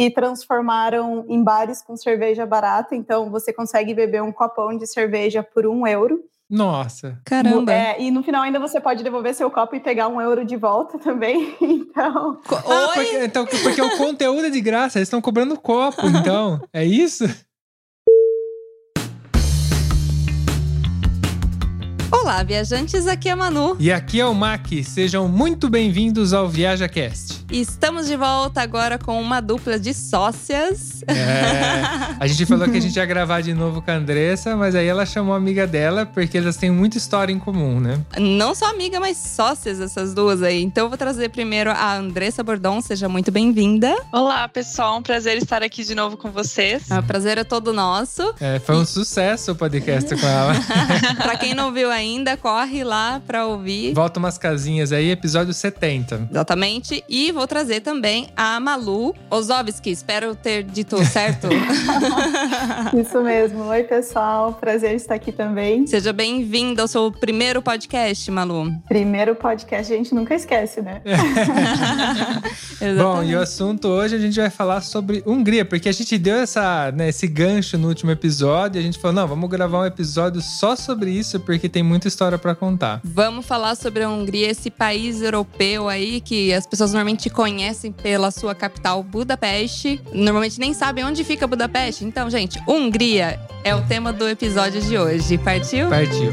e transformaram em bares com cerveja barata. Então você consegue beber um copão de cerveja por um euro. Nossa. Caramba. É, e no final ainda você pode devolver seu copo e pegar um euro de volta também. Então. Ah, porque, então, porque o conteúdo é de graça, eles estão cobrando copo, então. É isso? Olá, viajantes, aqui é a Manu. E aqui é o Mac. Sejam muito bem-vindos ao ViajaCast. Estamos de volta agora com uma dupla de sócias. É, a gente falou que a gente ia gravar de novo com a Andressa, mas aí ela chamou a amiga dela porque elas têm muita história em comum, né? Não só amiga, mas sócias essas duas aí. Então eu vou trazer primeiro a Andressa Bordon, seja muito bem-vinda. Olá, pessoal, um prazer estar aqui de novo com vocês. O prazer é todo nosso. É, foi um sucesso o podcast com ela. pra quem não viu ainda, corre lá pra ouvir. Volta umas casinhas aí, episódio 70. Exatamente. E vou trazer também a Malu Ozovski. Espero ter dito certo. Isso mesmo. Oi, pessoal. Prazer estar aqui também. Seja bem-vinda ao seu primeiro podcast, Malu. Primeiro podcast, a gente nunca esquece, né? Bom, e o assunto hoje a gente vai falar sobre Hungria, porque a gente deu essa, né, esse gancho no último episódio e a gente falou: não, vamos gravar um episódio só sobre isso, porque tem muita história para contar. Vamos falar sobre a Hungria, esse país europeu aí que as pessoas normalmente conhecem pela sua capital, Budapeste. Normalmente nem sabem onde fica Budapeste. Então, gente, Hungria é o tema do episódio de hoje. Partiu? Partiu.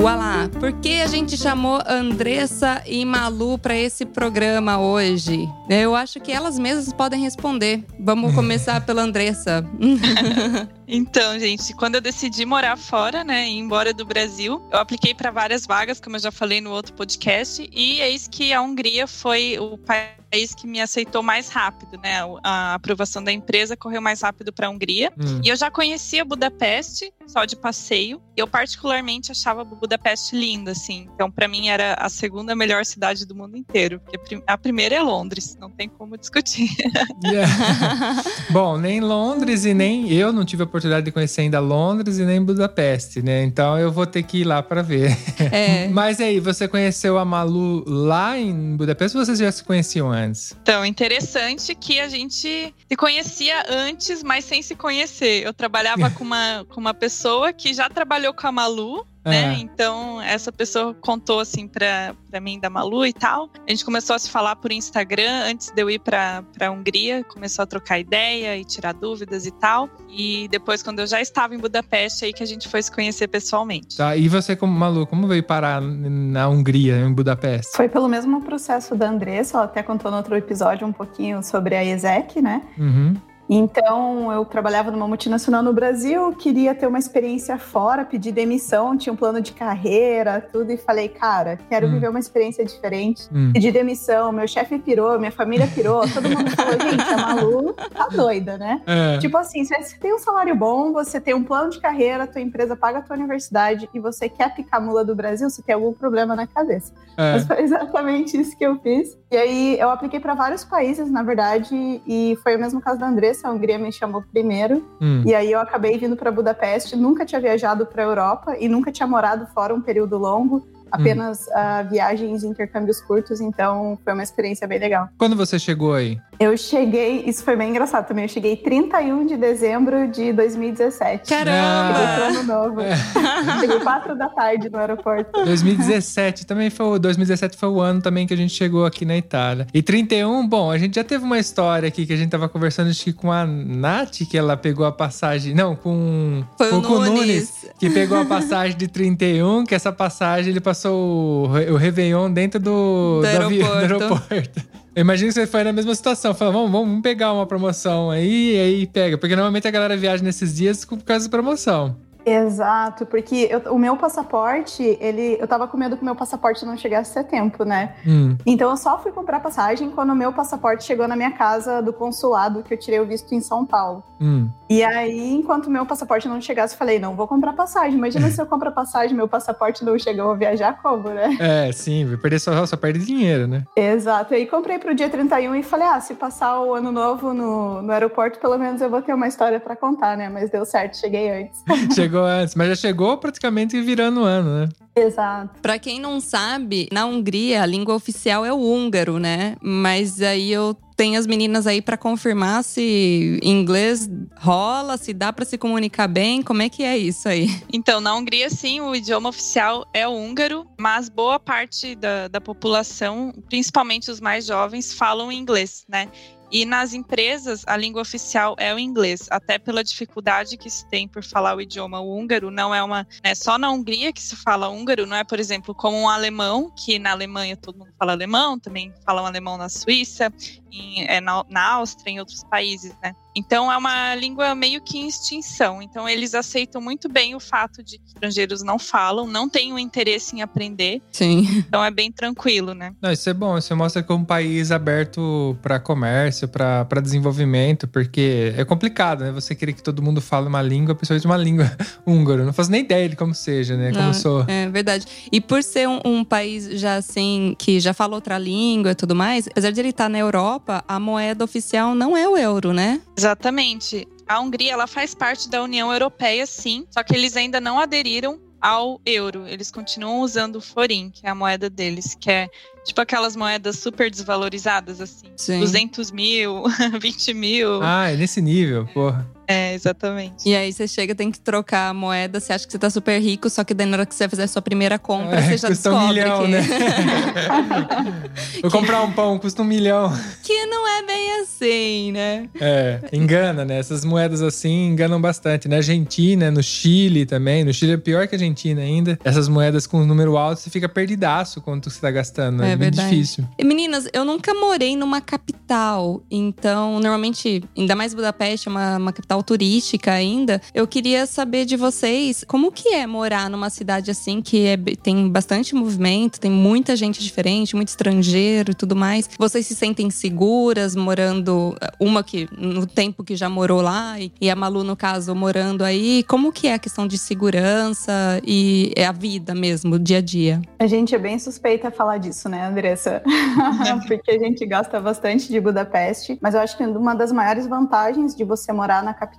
Ualá, por que a gente chamou Andressa e Malu para esse programa hoje? Eu acho que elas mesmas podem responder. Vamos começar pela Andressa. Então, gente, quando eu decidi morar fora, né, ir embora do Brasil, eu apliquei para várias vagas, como eu já falei no outro podcast, e eis que a Hungria foi o país que me aceitou mais rápido, né? A aprovação da empresa correu mais rápido para a Hungria. Hum. E eu já conhecia Budapeste, só de passeio. Eu particularmente achava Budapeste linda, assim. Então, para mim era a segunda melhor cidade do mundo inteiro, porque a prim- a primeira é Londres, não tem como discutir. Yeah. Bom, nem Londres e nem eu não tive a oportunidade de conhecer ainda Londres e nem Budapeste, né? Então eu vou ter que ir lá para ver. É. Mas aí, você conheceu a Malu lá em Budapeste ou vocês já se conheciam antes? Então, interessante que a gente se conhecia antes, mas sem se conhecer. Eu trabalhava com uma, com uma pessoa que já trabalhou com a Malu, né? É. Então, essa pessoa contou assim pra, pra mim da Malu e tal. A gente começou a se falar por Instagram antes de eu ir pra, pra Hungria. Começou a trocar ideia e tirar dúvidas e tal. E depois, quando eu já estava em Budapeste, aí que a gente foi se conhecer pessoalmente. Tá, e você, como Malu, como veio parar na Hungria, em Budapeste? Foi pelo mesmo processo da Andressa, ela até contou no outro episódio um pouquinho sobre a ESEC, né? Uhum. Então, eu trabalhava numa multinacional no Brasil, queria ter uma experiência fora, pedi demissão, tinha um plano de carreira, tudo, e falei, cara, quero Hum. viver uma experiência diferente. Hum. Pedi demissão, meu chefe pirou, minha família pirou, todo mundo falou, gente, a Malu tá doida, né? É. Tipo assim, se você tem um salário bom, você tem um plano de carreira, tua empresa paga a tua universidade e você quer picar mula do Brasil, você tem algum problema na cabeça. é. Mas foi exatamente isso que eu fiz. E aí eu apliquei para vários países, na verdade, e foi o mesmo caso da Andressa, a Hungria me chamou primeiro. Hum. E aí eu acabei vindo para Budapeste, nunca tinha viajado para Europa e nunca tinha morado fora um período longo, apenas ah, viagens e intercâmbios curtos, então foi uma experiência bem legal. Quando você chegou aí? Eu cheguei, isso foi bem engraçado também. Eu cheguei 31 de dezembro de 2017. Caramba! Cheguei pro ano novo. cheguei 4 da tarde no aeroporto. 2017 também foi o 2017 foi o ano também que a gente chegou aqui na Itália. E 31, bom, a gente já teve uma história aqui que a gente tava conversando acho que com a Nath, que ela pegou a passagem, não, com Foi o com Nunes. que pegou a passagem de 31, que essa passagem ele passou o, o Réveillon dentro do, Do avi- do aeroporto. aeroporto. Eu imagino que você foi na mesma situação. Falou, vamos, vamos pegar uma promoção aí, e aí pega. Porque normalmente a galera viaja nesses dias por causa da promoção. Exato, porque eu- o meu passaporte, ele, eu tava com medo que o meu passaporte não chegasse a tempo, né? Hum. Então eu só fui comprar passagem quando o meu passaporte chegou na minha casa do consulado, que eu tirei o visto em São Paulo. Hum. E aí, enquanto o meu passaporte não chegasse, eu falei, não, vou comprar passagem. Imagina se eu compro a passagem, meu passaporte não chega, eu vou viajar como, né? É, sim, vai perder só, só perde dinheiro, né? Exato. E aí comprei pro dia 31 e falei, ah, se passar o ano novo no, no aeroporto, pelo menos eu vou ter uma história pra contar, né? Mas deu certo, cheguei antes. Chegou antes, mas já chegou praticamente virando o ano, né? Exato. Pra quem não sabe, na Hungria a língua oficial é o húngaro, né? Mas aí eu tenho as meninas aí pra confirmar se inglês rola, se dá pra se comunicar bem, como é que é isso aí? Então, na Hungria, sim, o idioma oficial é o húngaro, mas boa parte da, da população, principalmente os mais jovens, falam inglês, né? E nas empresas, a língua oficial é o inglês, até pela dificuldade que se tem por falar o idioma húngaro. Não é uma. É só na Hungria que se fala húngaro, não é, por exemplo, como um alemão, que na Alemanha todo mundo fala alemão, também falam alemão na Suíça, em- é, na, na Áustria, em outros países, né? Então é uma língua meio que em extinção. Então eles aceitam muito bem o fato de que estrangeiros não falam, não têm o interesse em aprender. Sim. Então é bem tranquilo, né? Não, isso é bom. Isso mostra que é um país aberto para comércio, para desenvolvimento, porque é complicado, né? Você querer que todo mundo fale uma língua, principalmente uma língua húngaro. Não faço nem ideia de como seja, né? Como Não, sou. É verdade. E por ser um, um país já assim, que já fala outra língua e tudo mais, apesar de ele estar na Europa, a moeda oficial não é o euro, né? Exatamente. A Hungria ela faz parte da União Europeia, sim, só que eles ainda não aderiram ao euro. Eles continuam usando o florim, que é a moeda deles, que é tipo aquelas moedas super desvalorizadas, assim. Sim. 200 mil, 20 mil. Ah, é nesse nível, porra. É, exatamente. E aí você chega, tem que trocar a moeda, você acha que você tá super rico, só que daí na hora que você vai fazer a sua primeira compra, É, você já custa um descobre milhão, que, né? Vou comprar um pão, custa um milhão. que não é bem assim, né? É, engana, né? Essas moedas assim enganam bastante. Na Argentina, no Chile também. No Chile é pior que a Argentina ainda. Essas moedas com número alto, você fica perdidaço quanto você tá gastando. É, É bem verdade. difícil. E, Meninas, eu nunca morei numa capital, então normalmente, ainda mais Budapeste, é uma, uma capital turística ainda. Eu queria saber de vocês como que é morar numa cidade assim que é tem bastante movimento, tem muita gente diferente, muito estrangeiro e tudo mais. Vocês se sentem seguras morando, uma que no tempo que já morou lá e, e a Malu no caso morando aí. Como que é a questão de segurança e é a vida mesmo, o dia a dia? A gente é bem suspeita a falar disso, né, Andressa? Porque a gente gosta bastante de Budapeste, mas eu acho que uma das maiores vantagens de você morar na capital,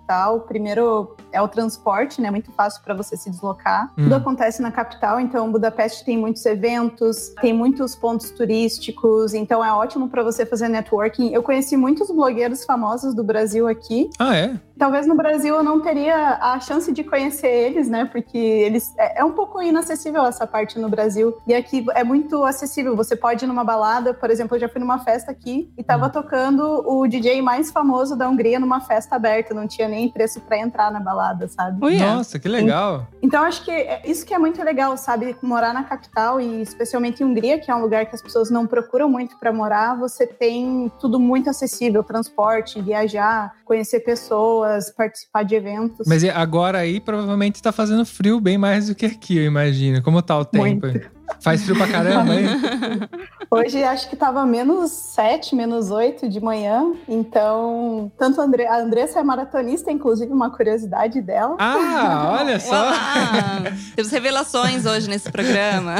primeiro é o transporte, né? Muito fácil para você se deslocar. Hum. Tudo acontece na capital, então Budapeste tem muitos eventos, tem muitos pontos turísticos, então é ótimo para você fazer networking. Eu conheci muitos blogueiros famosos do Brasil aqui, Ah, é? Talvez no Brasil eu não teria a chance de conhecer eles, né? Porque eles é é um pouco inacessível essa parte no Brasil. E aqui é muito acessível. Você pode ir numa balada, por exemplo, eu já fui numa festa aqui e tava tocando o DJ mais famoso da Hungria numa festa aberta. Não tinha nem preço para entrar na balada, sabe? Uia. Nossa, que legal. Então acho que é- isso que é muito legal, sabe? Morar na capital e especialmente em Hungria, que é um lugar que as pessoas não procuram muito para morar, você tem tudo muito acessível, transporte, viajar, conhecer pessoas, participar de eventos. Mas agora aí provavelmente tá fazendo frio bem mais do que aqui, eu imagino. Como tá o tempo? Muito. Faz frio pra caramba, hein? Hoje acho que tava menos 7, menos 8 de manhã. Então, tanto a, Andre... a Andressa é maratonista, inclusive uma curiosidade dela. Ah, olha só. Olá! Temos revelações hoje nesse programa.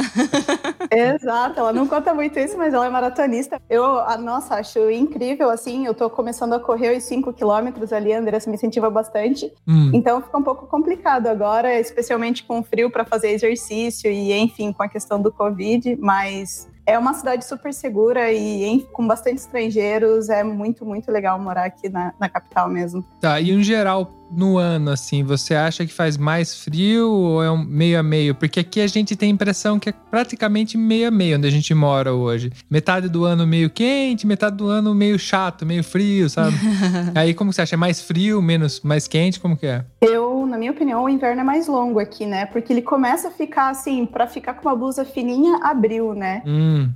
Exato, ela não conta muito isso, mas ela é maratonista. Eu, ah, nossa, acho incrível, assim, eu tô começando a correr os 5 quilômetros ali, a Andressa me incentiva bastante. Hum. Então fica um pouco complicado agora, especialmente com o frio para fazer exercício e, enfim, com a questão do Covid, mas É uma cidade super segura e em, com bastante estrangeiros. É muito, muito legal morar aqui na, na capital mesmo. Tá, e em geral, no ano, assim, você acha que faz mais frio ou é um meio a meio? Porque aqui a gente tem a impressão que é praticamente meio a meio onde a gente mora hoje. Metade do ano meio quente, metade do ano meio chato, meio frio, sabe? Aí como você acha? É mais frio, menos mais quente? Como que é? Eu, na minha opinião, o inverno é mais longo aqui, né? Porque ele começa a ficar assim, para ficar com uma blusa fininha, abril, né? Hum.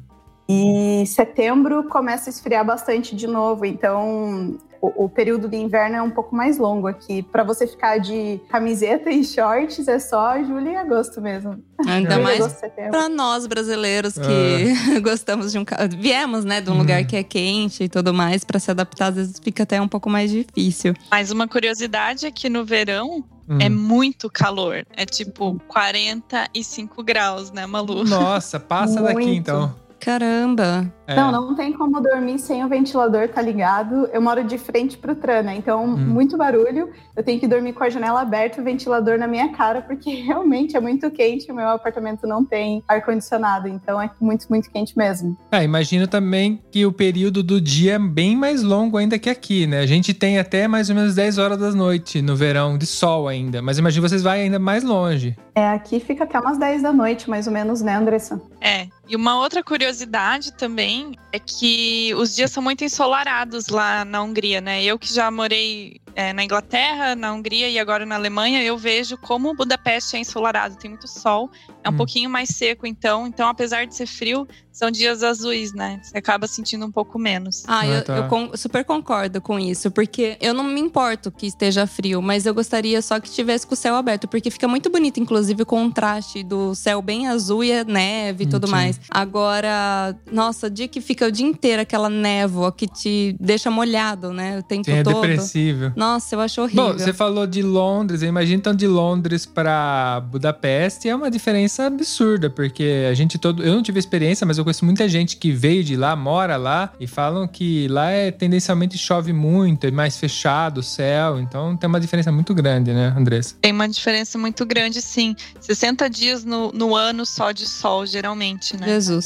E setembro começa a esfriar bastante de novo, então o, o período de inverno é um pouco mais longo aqui. Para você ficar de camiseta e shorts é só julho e agosto mesmo. Ainda Julho, mais. Pra nós brasileiros que gostamos de um. Viemos, né, de um Uhum. lugar que é quente e tudo mais, pra se adaptar, às vezes fica até um pouco mais difícil. Mas uma curiosidade é que no verão Hum. é muito calor. É tipo 45 graus, né, Malu? Nossa, passa daqui então. Caramba! É. Não, não tem como dormir sem o ventilador tá ligado. Eu moro de frente pro Trana, então Hum. muito barulho. Eu tenho que dormir com a janela aberta e o ventilador na minha cara, porque realmente é muito quente. O meu apartamento não tem ar-condicionado, então é muito, muito quente mesmo. Ah, imagino também que o período do dia é bem mais longo ainda que aqui, né? A gente tem até mais ou menos 10 horas da noite no verão, de sol ainda. Mas imagino vocês vai ainda mais longe. É, aqui fica até umas 10 da noite, mais ou menos, né, Andressa? É. E uma outra curiosidade também é que os dias são muito ensolarados lá na Hungria, né? Eu que já morei é, na Inglaterra, na Hungria e agora na Alemanha, eu vejo como Budapeste é ensolarado, tem muito sol, é um Hum. pouquinho mais seco, então. Então, apesar de ser frio, são dias azuis, né? Você acaba sentindo um pouco menos. Ah, Ah, eu, tá. eu con- super concordo com isso, porque eu não me importo que esteja frio, mas eu gostaria só que tivesse com o céu aberto, porque fica muito bonito, inclusive, o contraste do céu bem azul e a neve e Hum, tudo sim. mais. Agora, nossa, o dia que fica o dia inteiro aquela névoa que te deixa molhado, né? O tempo Sim, é todo. depressível. Nossa, eu acho horrível. Bom, você falou de Londres, eu imagino então de Londres pra Budapeste é uma diferença absurda, porque a gente todo, eu não tive experiência, mas eu conheço muita gente que veio de lá, mora lá e falam que lá é tendencialmente chove muito, é mais fechado o céu, então tem uma diferença muito grande, né, Andressa? Tem uma diferença muito grande, sim. 60 dias no, no ano só de sol, geralmente, né? Jesus.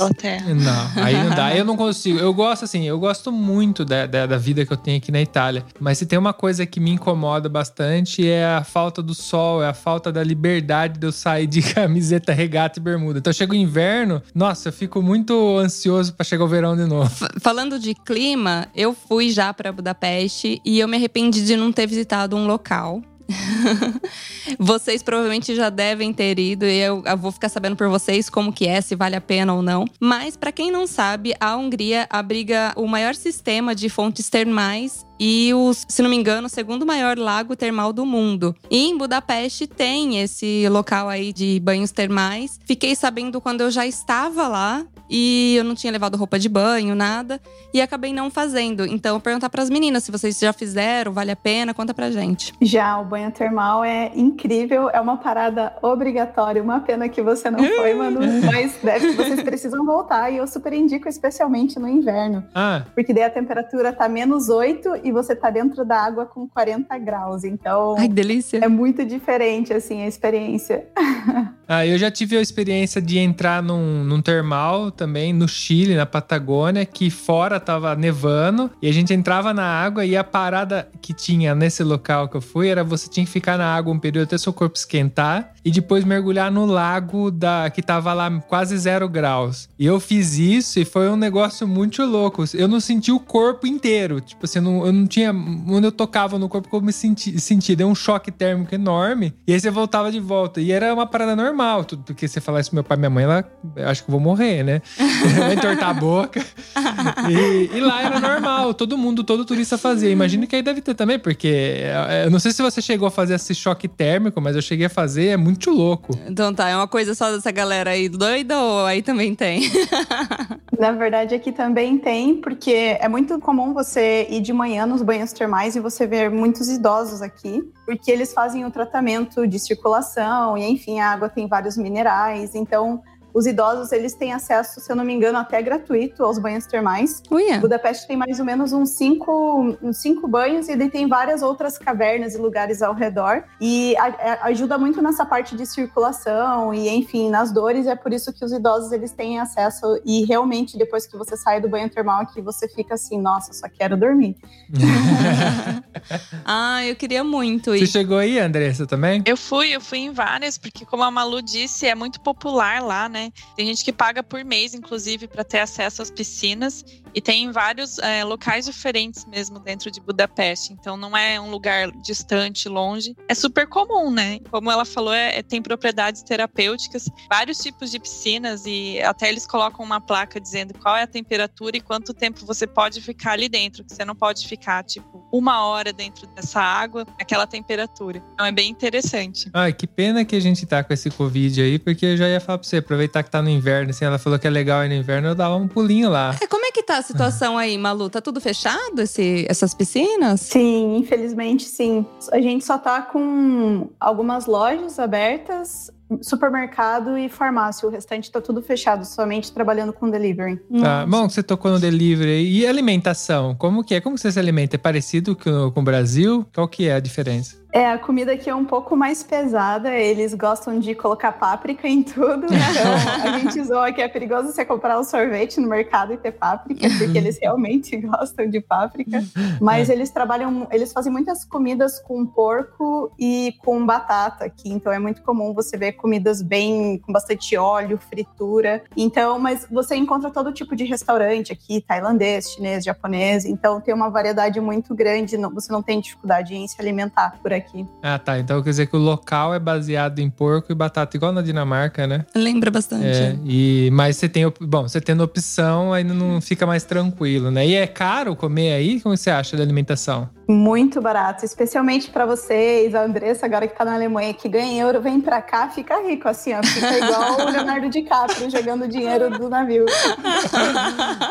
Não, aí não dá. Eu não consigo. Eu gosto, assim, eu gosto muito da, da, da vida que eu tenho aqui na Itália. Mas se tem uma coisa que me incomoda bastante é a falta do sol, é a falta da liberdade de eu sair de camiseta, regata e bermuda. Então chega o inverno, nossa, eu fico muito ansioso pra chegar o verão de novo. F- Falando de clima, eu fui já pra Budapeste e eu me arrependi de não ter visitado um local. vocês provavelmente já devem ter ido e eu, eu vou ficar sabendo por vocês como que é, se vale a pena ou não. Mas pra quem não sabe, a Hungria abriga o maior sistema de fontes termais e o, se não me engano, o segundo maior lago termal do mundo. E em Budapeste tem esse local aí de banhos termais. Fiquei sabendo quando eu já estava lá e eu não tinha levado roupa de banho, nada, e acabei não fazendo. Então, perguntar pras meninas se vocês já fizeram, vale a pena, conta pra gente. Já o banho termal é incrível, é uma parada obrigatória. Uma pena que você não foi, mano, mas deve, vocês precisam voltar. E eu super indico, especialmente no inverno, Ah, porque daí a temperatura tá menos 8 e você tá dentro da água com 40 graus. Então Ai, que delícia. é muito diferente, assim, a experiência. ah, eu já tive a experiência de entrar num, num termal também no Chile, na Patagônia, que fora tava nevando e a gente entrava na água e a parada que tinha nesse local que eu fui era você tinha que ficar na água um período até seu corpo esquentar e depois mergulhar no lago da que tava lá quase zero graus. E eu fiz isso e foi um negócio muito louco. Eu não senti o corpo inteiro, tipo assim, eu não, eu não tinha onde eu tocava no corpo como me senti, senti, deu um choque térmico enorme e aí você voltava de volta. E era uma parada normal, tudo porque você falar isso pro meu pai e minha mãe, ela, eu acho que eu vou morrer, né? Vai entortar a boca. E, e lá era normal, todo mundo, todo turista fazia. Imagino que aí deve ter também, porque é, eu não sei se você chegou a fazer esse choque térmico, mas eu cheguei a fazer, é muito louco. Então tá, é uma coisa só dessa galera aí doida ou aí também tem? Na verdade, aqui também tem, porque é muito comum você ir de manhã nos banhos termais e você ver muitos idosos aqui, porque eles fazem o tratamento de circulação e, enfim, a água tem vários minerais. Então, os idosos eles têm acesso, se eu não me engano, até gratuito aos banhos termais. Uia. Budapeste tem mais ou menos uns cinco, uns cinco banhos e tem várias outras cavernas e lugares ao redor. E a, a, ajuda muito nessa parte de circulação e, enfim, nas dores. É por isso que os idosos eles têm acesso. E realmente, depois que você sai do banho termal aqui, você fica assim, nossa, só quero dormir. ah, eu queria muito Você ir. chegou aí, Andressa, também? Eu fui, eu fui em várias, porque como a Malu disse, é muito popular lá, né? Tem gente que paga por mês, inclusive, para ter acesso às piscinas. E tem vários é, locais diferentes mesmo dentro de Budapeste. Então não é um lugar distante, longe. É super comum, né? Como ela falou, é, é, tem propriedades terapêuticas, vários tipos de piscinas e até eles colocam uma placa dizendo qual é a temperatura e quanto tempo você pode ficar ali dentro. Que você não pode ficar, tipo, uma hora dentro dessa água, aquela temperatura. Então é bem interessante. Ai, que pena que a gente tá com esse Covid aí, porque eu já ia falar pra você, aproveitar que tá no inverno, assim, ela falou que é legal ir no inverno, eu dava um pulinho lá. É, como é que tá a situação aí, Malu? Tá tudo fechado, esse, essas piscinas? Sim, infelizmente sim. A gente só tá com algumas lojas abertas, supermercado e farmácia. O restante tá tudo fechado, somente trabalhando com delivery. Tá. Bom, você tocou no delivery. E alimentação? Como que é? Como você se alimenta? É parecido com, com o Brasil? Qual que é a diferença? É, a comida aqui é um pouco mais pesada. Eles gostam de colocar páprica em tudo. Então, a gente zoa que é perigoso você comprar um sorvete no mercado e ter páprica, porque eles realmente gostam de páprica. Mas É. eles trabalham, eles fazem muitas comidas com porco e com batata aqui. Então, é muito comum você ver comidas bem com bastante óleo, fritura. Então, mas você encontra todo tipo de restaurante aqui, tailandês, chinês, japonês. Então, tem uma variedade muito grande. não- Você não tem dificuldade em se alimentar por aqui. Ah, tá. Então quer dizer que o local é baseado em porco e batata, igual na Dinamarca, né? Lembra bastante. É, e, mas você tem, bom, você tendo opção, ainda não fica mais tranquilo, né? E é caro comer aí? Como você acha da alimentação? Muito barato, especialmente para vocês, a Andressa, agora que tá na Alemanha, que ganha euro, vem pra cá, fica rico, assim, ó. Fica igual o Leonardo DiCaprio jogando dinheiro do navio.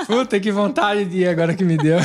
Puta, que vontade de ir agora que me deu.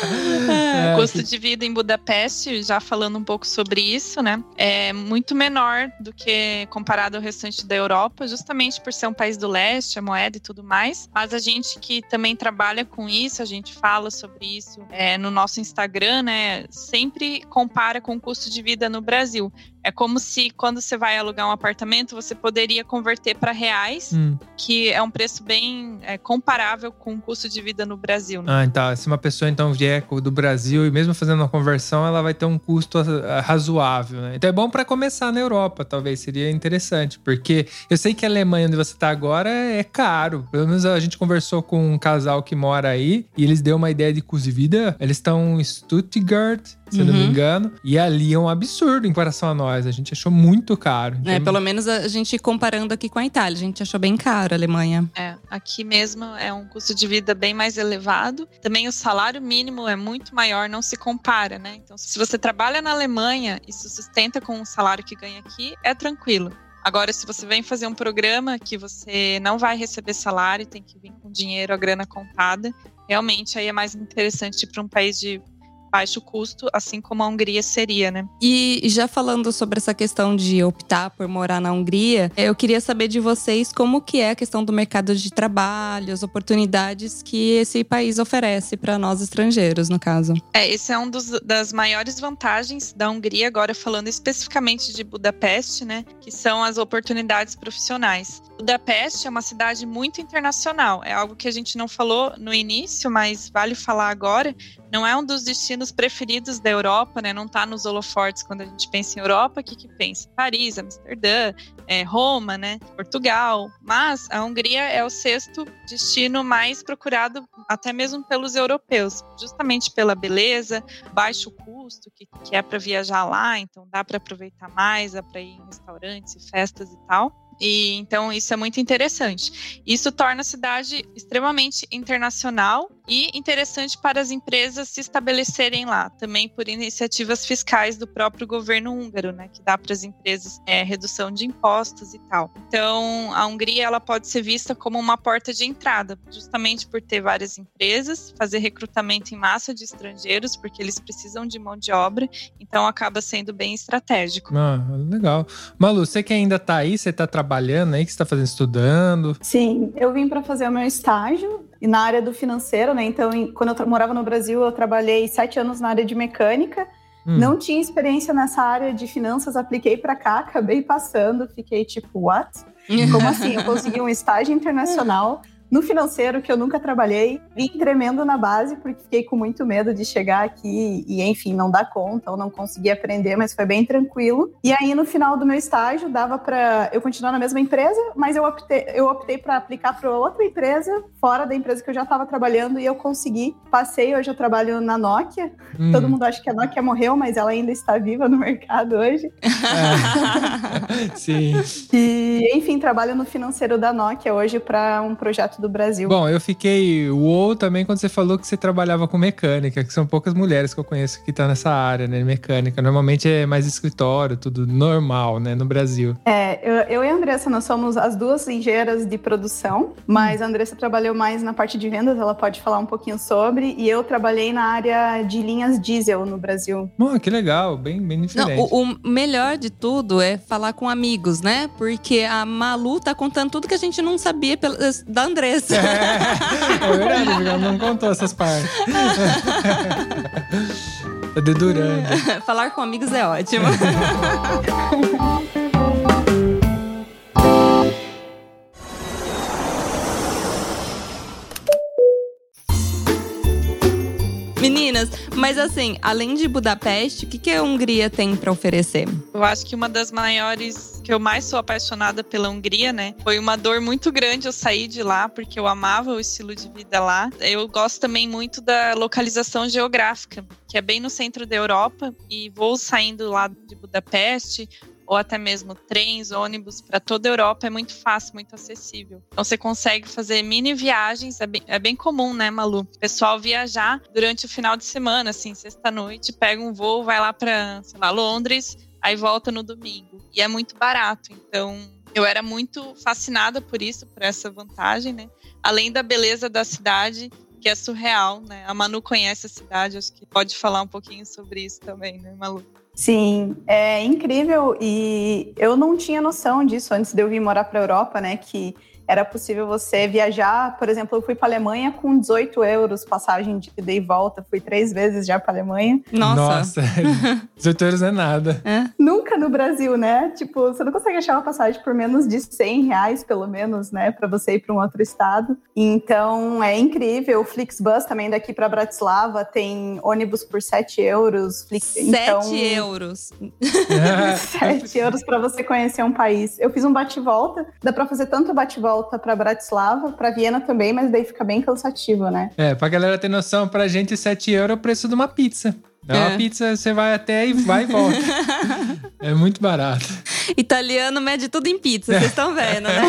É, o custo de vida em Budapeste, já falando um pouco sobre isso, né? É muito menor do que comparado ao restante da Europa, justamente por ser um país do leste, a moeda e tudo mais. Mas a gente que também trabalha com isso, a gente fala sobre isso é, no nosso Instagram, né? Sempre compara com o custo de vida no Brasil. É como se quando você vai alugar um apartamento, você poderia converter para reais, Hum. que é um preço bem é, comparável com o custo de vida no Brasil. Né? Ah, então, se uma pessoa então vier do Brasil e mesmo fazendo uma conversão, ela vai ter um custo ah, razoável, né? Então é bom para começar na Europa, talvez seria interessante, porque eu sei que a Alemanha onde você tá agora é caro. Pelo menos a gente conversou com um casal que mora aí e eles deu uma ideia de custo de vida. Eles estão em Stuttgart, se eu não me Uhum. engano, e ali é um absurdo em comparação a nós. A gente achou muito caro. É, Então, pelo menos a gente comparando aqui com a Itália, a gente achou bem caro a Alemanha. É, aqui mesmo é um custo de vida bem mais elevado. Também o salário mínimo é muito maior, não se compara, né? Então, se você trabalha na Alemanha e se sustenta com o salário que ganha aqui, é tranquilo. Agora, se você vem fazer um programa que você não vai receber salário, tem que vir com dinheiro, a grana contada, realmente aí é mais interessante para um país de baixo custo, assim como a Hungria seria, né? E já falando sobre essa questão de optar por morar na Hungria, eu queria saber de vocês como que é a questão do mercado de trabalho, as oportunidades que esse país oferece para nós estrangeiros, no caso. É, esse é um dos, das maiores vantagens da Hungria, agora falando especificamente de Budapeste, né? Que são as oportunidades profissionais. Budapeste é uma cidade muito internacional. É algo que a gente não falou no início, mas vale falar agora. Não é um dos destinos preferidos da Europa, né? Não tá nos holofortes quando a gente pensa em Europa. O que, que pensa? Paris, Amsterdã, é, Roma, né? Portugal. Mas a Hungria é o sexto destino mais procurado, até mesmo pelos europeus, justamente pela beleza, baixo custo que, que é para viajar lá, então dá para aproveitar mais, dá para ir em restaurantes e festas e tal. E então isso é muito interessante. Isso torna a cidade extremamente internacional E interessante para as empresas se estabelecerem lá, também por iniciativas fiscais do próprio governo húngaro, né, que dá para as empresas é, redução de impostos e tal. Então, a Hungria ela pode ser vista como uma porta de entrada, justamente por ter várias empresas, fazer recrutamento em massa de estrangeiros, porque eles precisam de mão de obra, então acaba sendo bem estratégico. Ah, legal. Malu, você que ainda tá aí, você tá trabalhando aí, que você tá fazendo, estudando? Sim, eu vim para fazer o meu estágio e na área do financeiro, né? Então, quando eu morava no Brasil, eu trabalhei sete anos na área de mecânica. Hum. Não tinha experiência nessa área de finanças, apliquei para cá, acabei passando, fiquei tipo, what? Como assim? Eu consegui um estágio internacional no financeiro, que eu nunca trabalhei, vim tremendo na base, porque fiquei com muito medo de chegar aqui e, enfim, não dar conta ou não conseguir aprender, mas foi bem tranquilo. E aí, no final do meu estágio, dava para eu continuar na mesma empresa, mas eu optei, eu optei para aplicar para outra empresa, fora da empresa que eu já estava trabalhando, e eu consegui. Passei, hoje eu trabalho na Nokia. Hum. Todo mundo acha que a Nokia morreu, mas ela ainda está viva no mercado hoje. É. Sim. E, enfim, trabalho no financeiro da Nokia hoje para um projeto do Brasil. Bom, eu fiquei uou também quando você falou que você trabalhava com mecânica, que são poucas mulheres que eu conheço que estão nessa área, né? Mecânica. Normalmente é mais escritório, tudo normal, né? No Brasil. É, eu, eu e a Andressa, nós somos as duas engenheiras de produção, mas a Andressa trabalhou mais na parte de vendas, ela pode falar um pouquinho sobre, e eu trabalhei na área de linhas diesel no Brasil. Oh, que legal, bem, bem diferente. Não, o, o melhor de tudo é falar com amigos, né? Porque a Malu tá contando tudo que a gente não sabia da Andressa. Andressa. É, é verdade, ela não contou essas partes. tá dedurando. Falar com amigos é ótimo. Meninas, mas assim, além de Budapeste, o que, que a Hungria tem para oferecer? Eu acho que uma das maiores que eu mais sou apaixonada pela Hungria, né? Foi uma dor muito grande eu sair de lá, porque eu amava o estilo de vida lá. Eu gosto também muito da localização geográfica, que é bem no centro da Europa, e vou saindo lá de Budapeste ou até mesmo trens, ônibus para toda a Europa é muito fácil, muito acessível. Então você consegue fazer mini viagens, é bem, é bem comum, né, Malu? O pessoal viajar durante o final de semana, assim, sexta-noite, pega um voo, vai lá para, sei lá, Londres, aí volta no domingo. E é muito barato, então eu era muito fascinada por isso, por essa vantagem, né? Além da beleza da cidade, que é surreal, né? A Manu conhece a cidade, acho que pode falar um pouquinho sobre isso também, né, Malu? Sim, é incrível e eu não tinha noção disso antes de eu vir morar para a Europa, né? Que era possível você viajar. Por exemplo, eu fui para Alemanha com 18 euros passagem de ida e volta. Fui três vezes já para Alemanha. Nossa. Nossa, 18 euros é nada. É. Nunca no Brasil, né? Tipo, você não consegue achar uma passagem por menos de 100 reais, pelo menos, né? Para você ir para um outro estado. Então, é incrível. O Flixbus também daqui para Bratislava tem ônibus por 7 euros. Flix... 7 então... euros. 7 euros para você conhecer um país. Eu fiz um bate-volta. Dá para fazer tanto bate-volta volta para Bratislava, para Viena também, mas daí fica bem cansativo, né? É, pra galera ter noção, pra gente 7 euros é o preço de uma pizza. É uma é. pizza, você vai até e vai e volta. é muito barato. Italiano mede tudo em pizza, vocês estão vendo, né?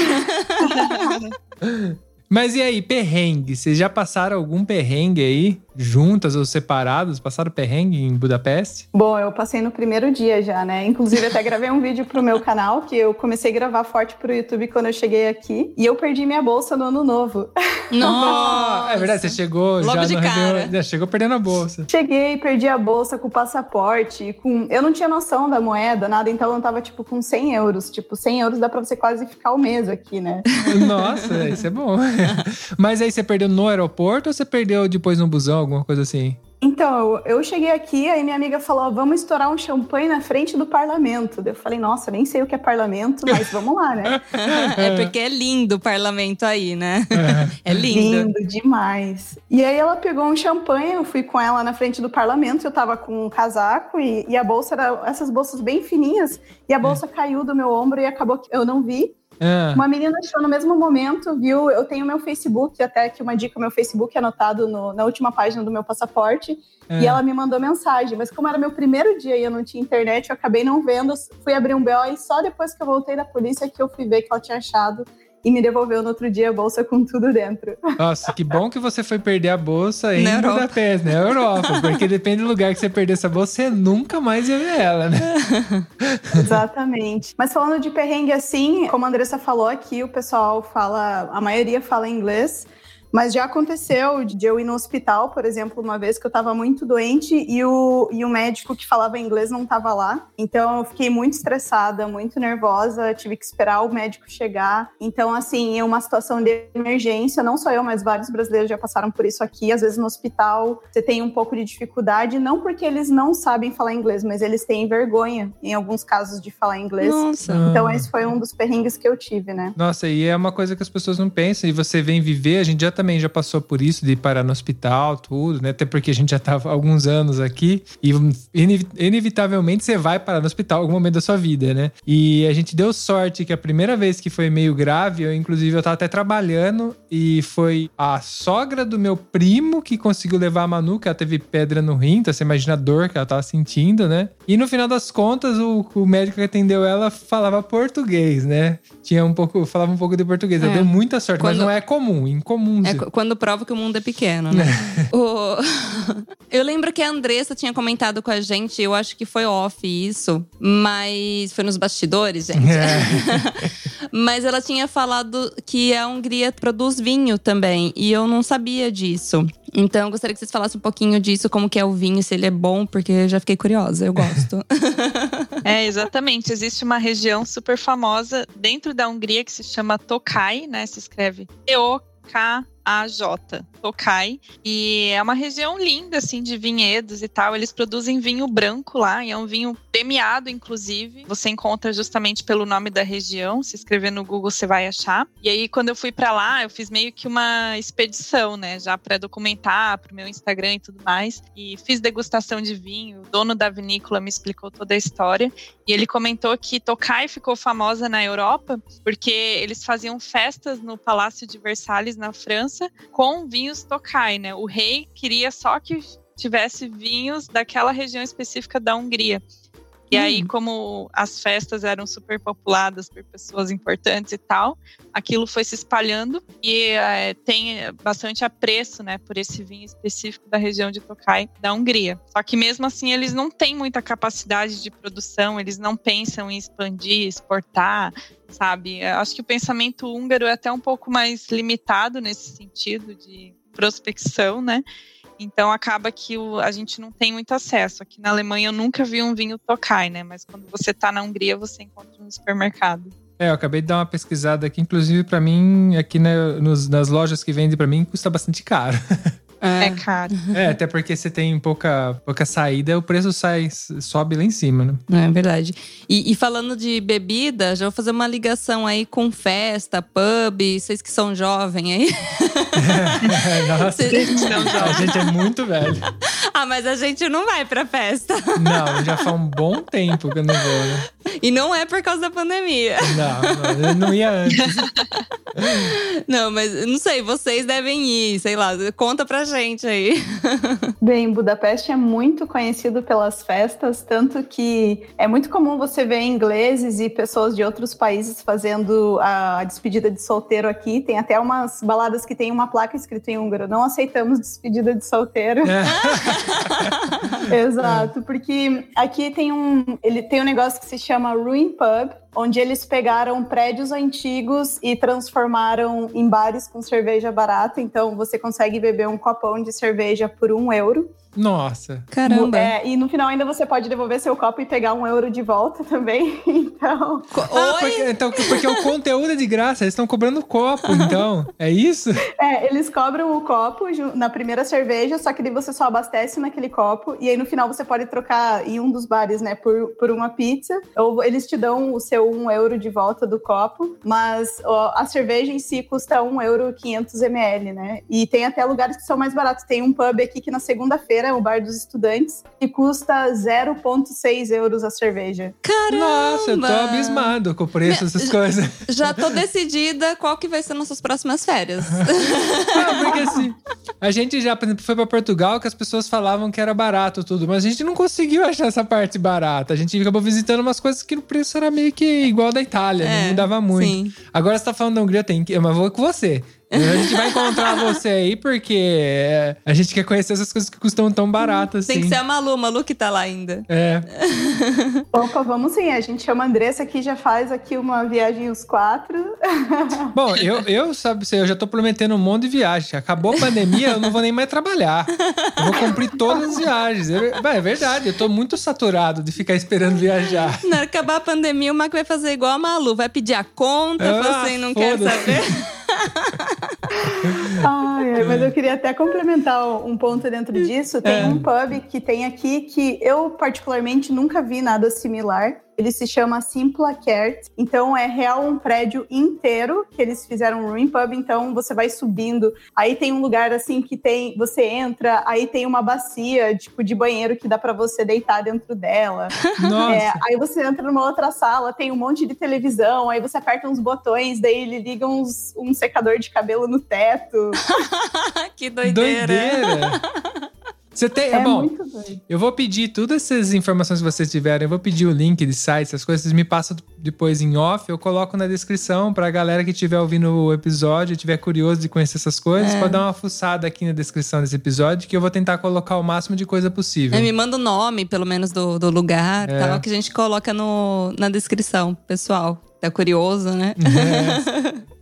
Mas e aí, perrengue? Vocês já passaram algum perrengue aí? Juntas ou separadas? Passaram perrengue em Budapeste? Bom, eu passei no primeiro dia já, né? Inclusive, até gravei um vídeo pro meu canal, que eu comecei a gravar forte pro YouTube quando eu cheguei aqui. E eu perdi minha bolsa no ano novo. Nossa! é verdade, você chegou Logo já de cara. Já chegou perdendo a bolsa. Cheguei, perdi a bolsa com o passaporte, com... Eu não tinha noção da moeda, nada, então eu tava, tipo, com 100 euros. Tipo, 100 euros dá pra você quase ficar o um mês aqui, né? Nossa, isso é bom. Mas aí você perdeu no aeroporto ou você perdeu depois no busão? Alguma coisa assim? Então, eu cheguei aqui, aí minha amiga falou: vamos estourar um champanhe na frente do parlamento. Eu falei: nossa, nem sei o que é parlamento, mas vamos lá, né? é porque é lindo o parlamento aí, né? É, é lindo. Lindo demais. E aí ela pegou um champanhe, eu fui com ela na frente do parlamento, eu tava com um casaco e, e a bolsa era essas bolsas bem fininhas, e a bolsa é. caiu do meu ombro e acabou que eu não vi. É. Uma menina achou no mesmo momento, viu? Eu tenho meu Facebook, até que uma dica, meu Facebook é anotado no, na última página do meu passaporte. É. E ela me mandou mensagem, mas como era meu primeiro dia e eu não tinha internet, eu acabei não vendo. Fui abrir um BO e só depois que eu voltei da polícia que eu fui ver que ela tinha achado e me devolveu no outro dia a bolsa com tudo dentro. Nossa, que bom que você foi perder a bolsa em Na Europa. Budapeste, na Europa. Porque depende do lugar que você perder essa bolsa, você nunca mais ia ver ela, né? Exatamente. Mas falando de perrengue assim, como a Andressa falou aqui, o pessoal fala, a maioria fala inglês. Mas já aconteceu de eu ir no hospital, por exemplo, uma vez que eu estava muito doente e o, e o médico que falava inglês não estava lá. Então eu fiquei muito estressada, muito nervosa, tive que esperar o médico chegar. Então, assim, em uma situação de emergência, não só eu, mas vários brasileiros já passaram por isso aqui. Às vezes no hospital você tem um pouco de dificuldade, não porque eles não sabem falar inglês, mas eles têm vergonha, em alguns casos, de falar inglês. Nossa. Então, esse foi um dos perrengues que eu tive, né? Nossa, e é uma coisa que as pessoas não pensam. E você vem viver, a gente já também já passou por isso, de parar no hospital, tudo, né? Até porque a gente já tava há alguns anos aqui. E inevi- inevitavelmente você vai parar no hospital em algum momento da sua vida, né? E a gente deu sorte que a primeira vez que foi meio grave, eu, inclusive, eu tava até trabalhando e foi a sogra do meu primo que conseguiu levar a Manu, que ela teve pedra no rim, então você imagina a dor que ela tava sentindo, né? E no final das contas, o, o médico que atendeu ela falava português, né? Tinha um pouco, falava um pouco de português. É. deu muita sorte, mas Quando- não é comum, incomum. É qu- quando prova que o mundo é pequeno, né? O- Eu lembro que a Andressa tinha comentado com a gente, eu acho que foi off isso, mas foi nos bastidores, gente. É. mas ela tinha falado que a Hungria produz vinho também, e eu não sabia disso. Então, eu gostaria que vocês falassem um pouquinho disso, como que é o vinho, se ele é bom, porque eu já fiquei curiosa, eu gosto. É, exatamente. Existe uma região super famosa dentro da Hungria que se chama Tokai, né? Se escreve T-O-K-A-J. Tokai. E é uma região linda, assim, de vinhedos e tal. Eles produzem vinho branco lá, e é um vinho premiado, inclusive. Você encontra justamente pelo nome da região. Se escrever no Google, você vai achar. E aí, quando eu fui pra lá, eu fiz meio que uma expedição, né? Já pra documentar pro meu Instagram e tudo mais. E fiz degustação de vinho. O dono da vinícola me explicou toda a história. E ele comentou que Tokai ficou famosa na Europa porque eles faziam festas no Palácio de Versalhes, na França, com vinhos Tokai, né? O rei queria só que tivesse vinhos daquela região específica da Hungria. E aí, como as festas eram super populadas por pessoas importantes e tal, aquilo foi se espalhando e eh, tem bastante apreço, né, por esse vinho específico da região de Tokai, da Hungria. Só que mesmo assim, eles não têm muita capacidade de produção, eles não pensam em expandir, exportar, sabe? Eu acho que o pensamento húngaro é até um pouco mais limitado nesse sentido de prospecção, né? Então acaba que o- a gente não tem muito acesso. Aqui na Alemanha eu nunca vi um vinho Tokai, né? Mas quando você tá na Hungria, você encontra no supermercado. É, eu acabei de dar uma pesquisada aqui, inclusive pra mim, aqui né, nos- nas lojas que vendem pra mim, custa bastante caro. É, caro. É, até porque você tem pouca, pouca saída, o preço sai, sobe lá em cima, né? É verdade. E, e falando de bebida, já vou fazer uma ligação aí com festa, pub, vocês que são jovens aí. Nossa, Vocês- a gente é muito velho. ah, mas a gente não vai pra festa. Não, já faz um bom tempo que eu não vou, né? E não é por causa da pandemia. Não, não, eu não ia antes. Não, mas não sei, vocês devem ir, sei lá, conta pra gente aí. Bem, Budapeste é muito conhecido pelas festas, tanto que é muito comum você ver ingleses e pessoas de outros países fazendo a despedida de solteiro aqui. Tem até umas baladas que tem uma placa escrita em húngaro: não aceitamos despedida de solteiro. Exato, porque aqui tem um, ele tem um negócio que se chama Ruin Pub, onde eles pegaram prédios antigos e transformaram em bares com cerveja barata. Então você consegue beber um copão de cerveja por um euro. Nossa. Caramba. É, e no final ainda você pode devolver seu copo e pegar um euro de volta também. Então, Ah, Oi? porque, então, porque o conteúdo é de graça, eles estão cobrando copo, então. É isso? é, eles cobram o copo na primeira cerveja, só que daí você só abastece naquele copo. E aí no final você pode trocar em um dos bares, né, por, por uma pizza. Ou eles te dão o seu um euro de volta do copo. Mas ó, a cerveja em si custa um euro 500 ml, né? E tem até lugares que são mais baratos. Tem um pub aqui que na segunda-feira é o Bar dos Estudantes, que custa 0,6 euros a cerveja. Caramba! Nossa, eu tô abismado com o preço dessas coisas. Já tô decidida qual que vai ser nossas próximas férias. Ah, porque assim, a gente já, por exemplo, foi pra Portugal que as pessoas falavam que era barato tudo, mas a gente não conseguiu achar essa parte barata. A gente acabou visitando umas coisas que o preço era meio que igual da Itália, não É, mudava muito. Sim. Agora você tá falando da Hungria, tem que. Mas vou com você. A gente vai encontrar você aí porque é, a gente quer conhecer essas coisas que custam tão baratas Tem assim. que ser a Malu, Malu que tá lá ainda. É. Opa, vamos sim. A gente chama a Andressa aqui, já faz aqui uma viagem os quatro. Bom, eu, eu sabe, eu já tô prometendo um monte de viagem. Acabou a pandemia, eu não vou nem mais trabalhar. Eu vou cumprir todas as viagens. É, é verdade, eu tô muito saturado de ficar esperando viajar. Na hora que acabar a pandemia, o Mac vai fazer igual a Malu. Vai pedir a conta, Ah, assim, não quer saber. Ai, mas eu queria até complementar um ponto dentro disso. Tem É. um pub que tem aqui que eu, particularmente, nunca vi nada similar. Ele se chama Simpla Kert. Então, é real um prédio inteiro que eles fizeram um Ruin Pub. Então, você vai subindo. Aí tem um lugar, assim, que tem... Você entra, aí tem uma bacia, tipo, de banheiro que dá pra você deitar dentro dela. Nossa. É, aí você entra numa outra sala, tem um monte de televisão, aí você aperta uns botões, daí ele liga uns, um secador de cabelo no teto. que doideira. Doideira. Você tem. É bom, muito doido. eu vou pedir todas essas informações que vocês tiverem. Eu vou pedir o link de sites, essas coisas. Vocês me passam depois em off. Eu coloco na descrição pra galera que estiver ouvindo o episódio, estiver curioso de conhecer essas coisas. É. Pode dar uma fuçada aqui na descrição desse episódio, que eu vou tentar colocar o máximo de coisa possível. É, me manda o nome, pelo menos, do, do lugar É. tal, que a gente coloca no, na descrição, pessoal. Tá curioso, né? É.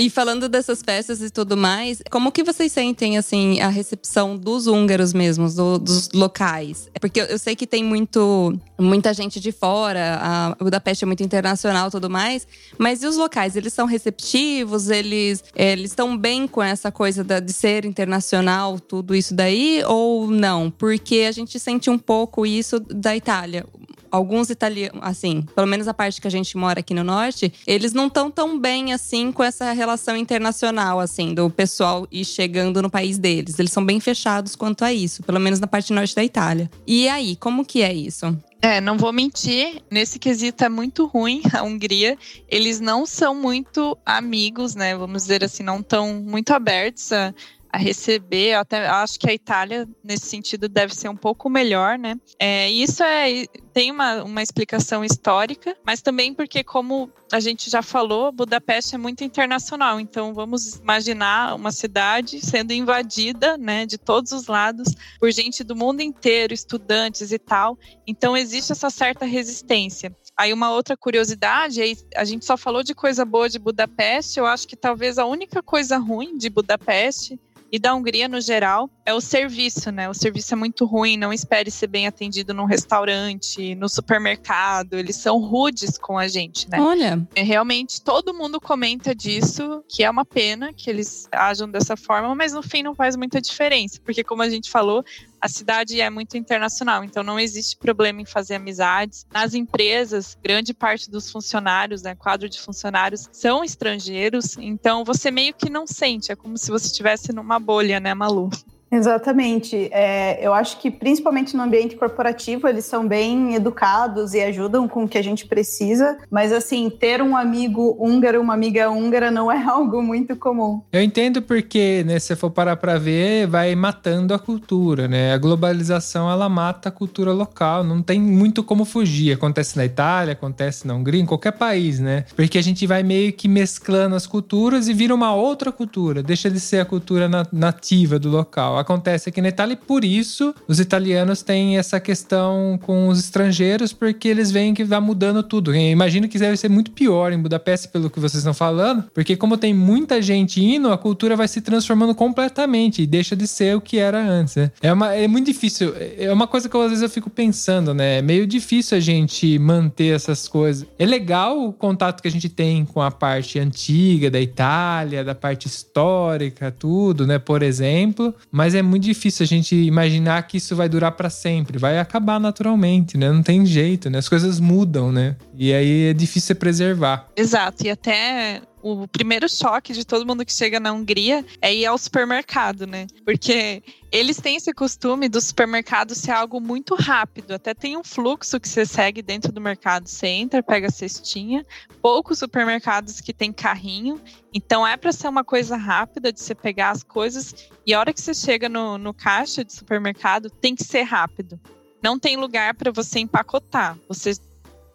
E falando dessas festas e tudo mais, como que vocês sentem, assim, a recepção dos húngaros mesmos, do- dos locais? É Porque eu, sei que tem muito, muita gente de fora, a Budapeste é muito internacional e tudo mais, mas e os locais? Eles são receptivos? Eles eles estão bem com essa coisa da- de ser internacional, tudo isso daí? Ou não? Porque a gente sente um pouco isso da Itália alguns italianos, assim, pelo menos a parte que a gente mora aqui no norte, eles não estão tão bem assim com essa relação internacional, assim, do pessoal ir chegando no país deles. Eles são bem fechados quanto a isso, pelo menos na parte norte da Itália. E aí, como que é isso? É, não vou mentir, nesse quesito é muito ruim a Hungria. Eles não são muito amigos, né? Vamos dizer assim, não estão muito abertos a receber. Até acho que a Itália, nesse sentido, deve ser um pouco melhor, né? É, isso é, tem uma, uma explicação histórica, mas também porque, como a gente já falou, Budapeste é muito internacional. Então, vamos imaginar uma cidade sendo invadida, né, de todos os lados por gente do mundo inteiro, estudantes e tal. Então existe essa certa resistência. Aí uma outra curiosidade, a gente só falou de coisa boa de Budapeste, eu acho que talvez a única coisa ruim de Budapeste e da Hungria no geral é o serviço, né? O serviço é muito ruim, não espere ser bem atendido num restaurante, no supermercado, eles são rudes com a gente, né? Olha, É, realmente todo mundo comenta disso, que é uma pena que eles ajam dessa forma, mas no fim não faz muita diferença, porque como a gente falou, a cidade é muito internacional, então não existe problema em fazer amizades. Nas empresas, grande parte dos funcionários, né, quadro de funcionários, são estrangeiros, então você meio que não sente, é como se você estivesse numa bolha, né, Malu? Exatamente. É, eu acho que, principalmente no ambiente corporativo, eles são bem educados e ajudam com o que a gente precisa. Mas, assim, ter um amigo húngaro, uma amiga húngara, não é algo muito comum. Eu entendo porque, né, se for parar pra ver, vai matando a cultura, né? A globalização, ela mata a cultura local, não tem muito como fugir. Acontece na Itália, acontece na Hungria, em qualquer país, né? Porque a gente vai meio que mesclando as culturas e vira uma outra cultura, deixa de ser a cultura na- nativa do local. Acontece aqui na Itália e por isso os italianos têm essa questão com os estrangeiros, porque eles veem que vai mudando tudo. Eu imagino que deve ser muito pior em Budapeste, pelo que vocês estão falando, porque como tem muita gente indo, a cultura vai se transformando completamente e deixa de ser o que era antes, né? É, uma, é muito difícil. É uma coisa que às vezes eu fico pensando, né? É meio difícil a gente manter essas coisas. É legal o contato que a gente tem com a parte antiga da Itália, da parte histórica, tudo, né? Por exemplo, mas é muito difícil a gente imaginar que isso vai durar pra sempre. Vai acabar naturalmente, né? Não tem jeito, né? As coisas mudam, né? E aí é difícil preservar. Exato, e até o primeiro choque de todo mundo que chega na Hungria é ir ao supermercado, né? Porque eles têm esse costume do supermercado ser algo muito rápido. Até tem um fluxo que você segue dentro do mercado. Você entra, pega a cestinha. Poucos supermercados que tem carrinho. Então é para ser uma coisa rápida de você pegar as coisas. E a hora que você chega no, no caixa de supermercado, tem que ser rápido. Não tem lugar para você empacotar. Você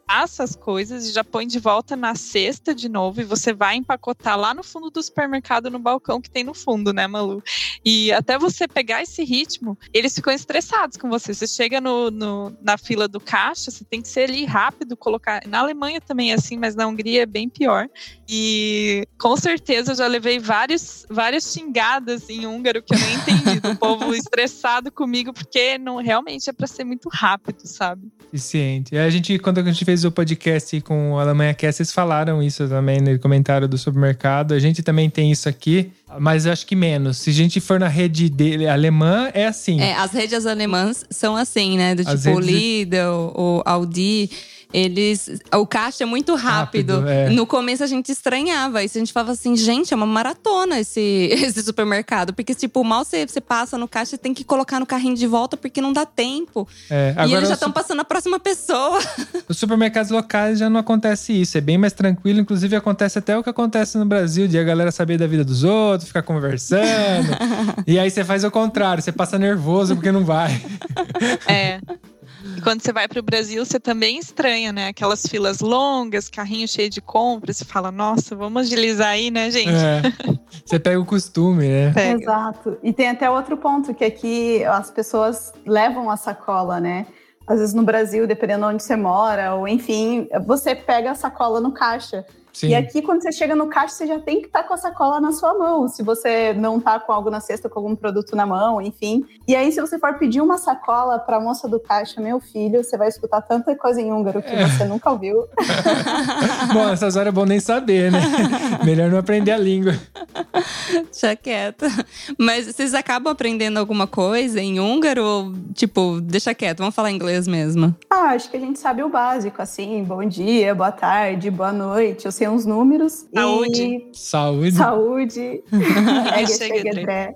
passa as coisas e já põe de volta na cesta de novo e você vai empacotar lá no fundo do supermercado no balcão que tem no fundo, né, Malu? E até você pegar esse ritmo, eles ficam estressados com você. Você chega no, no, na fila do caixa, você tem que ser ali rápido, colocar. Na Alemanha também é assim, mas na Hungria é bem pior. E com certeza eu já levei vários, várias xingadas em húngaro que eu não entendi. do povo estressado comigo, porque não realmente é para ser muito rápido, sabe? Eficiente. A gente, quando a gente fez o podcast com o Alemanha Cast, vocês falaram isso também no comentário do supermercado. A gente também tem isso aqui, mas eu acho que menos. Se a gente for na rede dele, alemã, é assim. É, as redes alemãs são assim, né? Do As tipo redes- Lidl, o Audi. Eles. O caixa é muito rápido. Rápido, é. No começo a gente estranhava. Isso a gente falava assim, gente, é uma maratona esse, esse supermercado. Porque, tipo, mal você, você passa no caixa, você tem que colocar no carrinho de volta porque não dá tempo. É, e eles já estão passando a próxima pessoa. Os supermercados locais já não acontece isso, é bem mais tranquilo. Inclusive, acontece até o que acontece no Brasil, de a galera saber da vida dos outros, ficar conversando. e aí você faz o contrário, você passa nervoso porque não vai. É. E quando você vai para o Brasil, você também estranha, né? Aquelas filas longas, carrinho cheio de compras. Você fala, nossa, vamos agilizar aí, né, gente? É. Você pega o costume, né? Pega. Exato. E tem até outro ponto, que aqui as pessoas levam a sacola, né? Às vezes no Brasil, dependendo de onde você mora, ou enfim, você pega a sacola no caixa. Sim. E aqui, quando você chega no caixa, você já tem que estar com a sacola na sua mão. Se você não tá com algo na cesta, com algum produto na mão, enfim. E aí, se você for pedir uma sacola pra moça do caixa, meu filho, você vai escutar tanta coisa em húngaro que É. você nunca ouviu. Bom, essas horas é bom nem saber, né? Melhor não aprender a língua. Deixa quieto. Mas vocês acabam aprendendo alguma coisa em húngaro? Ou, tipo, deixa quieto, vamos falar inglês mesmo. Ah, acho que a gente sabe o básico, assim, bom dia, boa tarde, boa noite. Eu sei uns números. Saúde. E... Saúde. Saúde. André.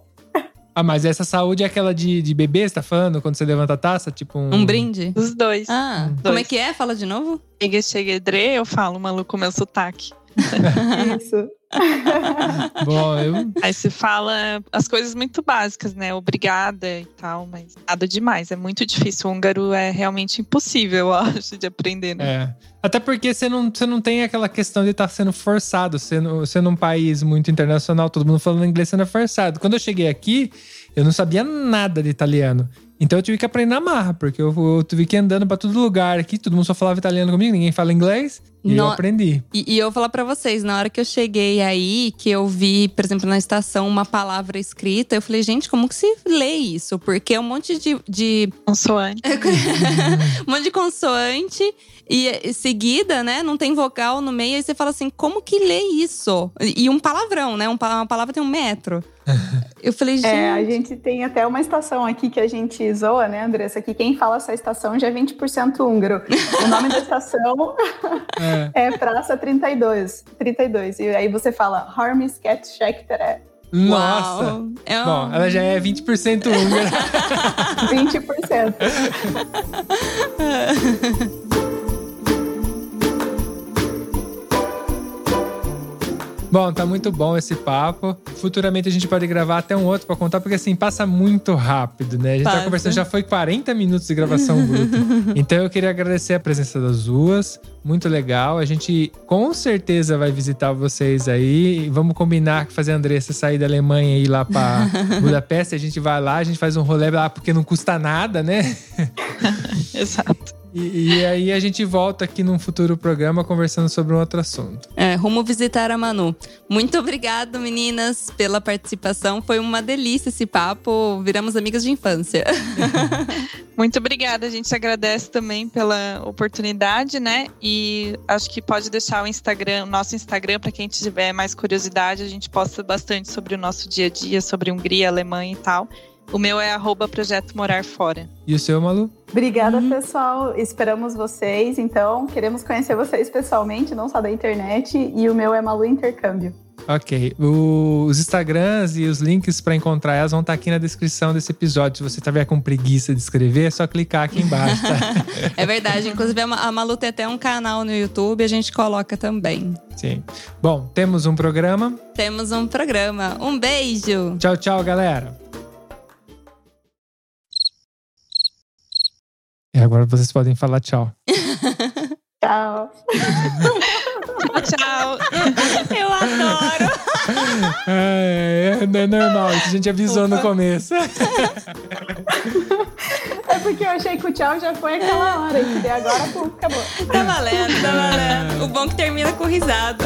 Ah, mas essa saúde é aquela de, de bebê, você tá falando? Quando você levanta a taça? Tipo um. Um brinde? Os dois. Ah, Dois. como é que é? Fala de novo. Chega, Dre, eu falo, maluco, meu sotaque. Isso. Bom, eu. Aí se fala as coisas muito básicas, né? Obrigada e tal, mas nada demais. É muito difícil. O húngaro é realmente impossível, eu acho, de aprender, né? É. Até porque você não, você não tem aquela questão de estar sendo forçado. Sendo, sendo um país muito internacional, todo mundo falando inglês sendo forçado. Quando eu cheguei aqui, eu não sabia nada de italiano. Então eu tive que aprender na marra, porque eu, eu tive que ir andando pra todo lugar aqui, todo mundo só falava italiano comigo, ninguém fala inglês. E eu No- aprendi. E, e eu vou falar pra vocês, na hora que eu cheguei aí, que eu vi, por exemplo, na estação, uma palavra escrita, eu falei, gente, como que se lê isso? Porque é um monte de, de Consoante. um monte de consoante e seguida, né? Não tem vogal no meio. Aí você fala assim, como que lê isso? E um palavrão, né? Um uma palavra tem um metro. Eu falei, gente. É, a gente tem até uma estação aqui que a gente zoa, né, Andressa? Que quem fala essa estação já é 20% húngaro. O nome da estação É. é Praça 32. 32. E aí você fala Harmisket Schectere. Nossa! Uau. É um- Bom, ela já é 20% húngara. 20%. Bom, tá muito bom esse papo. Futuramente a gente pode gravar até um outro pra contar, porque assim, passa muito rápido, né? A gente tá Passa. conversando, já foi 40 minutos de gravação bruta. Então eu queria agradecer a presença das duas. Muito legal. A gente com certeza vai visitar vocês aí. Vamos combinar que fazer a Andressa sair da Alemanha e ir lá pra Budapeste. A gente vai lá, a gente faz um rolê lá, porque não custa nada, né? Exato. E, e aí a gente volta aqui num futuro programa conversando sobre um outro assunto. É, rumo visitar a Manu. Muito obrigado, meninas, pela participação. Foi uma delícia esse papo. Viramos amigas de infância. Muito obrigada, a gente agradece também pela oportunidade, né? E acho que pode deixar o Instagram, o nosso Instagram, para quem tiver mais curiosidade, a gente posta bastante sobre o nosso dia a dia, sobre Hungria, Alemanha e tal. O meu é arroba Projeto Morar Fora. E o seu, Malu? Obrigada, pessoal. Esperamos vocês. Então, queremos conhecer vocês pessoalmente, não só da internet. E o meu é Malu Intercâmbio. Ok. O- os Instagrams e os links para encontrar elas vão estar aqui na descrição desse episódio. Se você estiver com preguiça de escrever, é só clicar aqui embaixo, tá? É verdade. Inclusive, a Malu tem até um canal no YouTube, a gente coloca também. Sim. Bom, temos um programa. Temos um programa. Um beijo! Tchau, tchau, galera. E agora vocês podem falar tchau. Tchau. Tchau. Eu adoro. É, é, é normal, isso a gente avisou no começo. É porque eu achei que o tchau já foi aquela hora, entendeu? Agora, pô, acabou. Tá valendo, tá valendo. O bom é que termina com risada.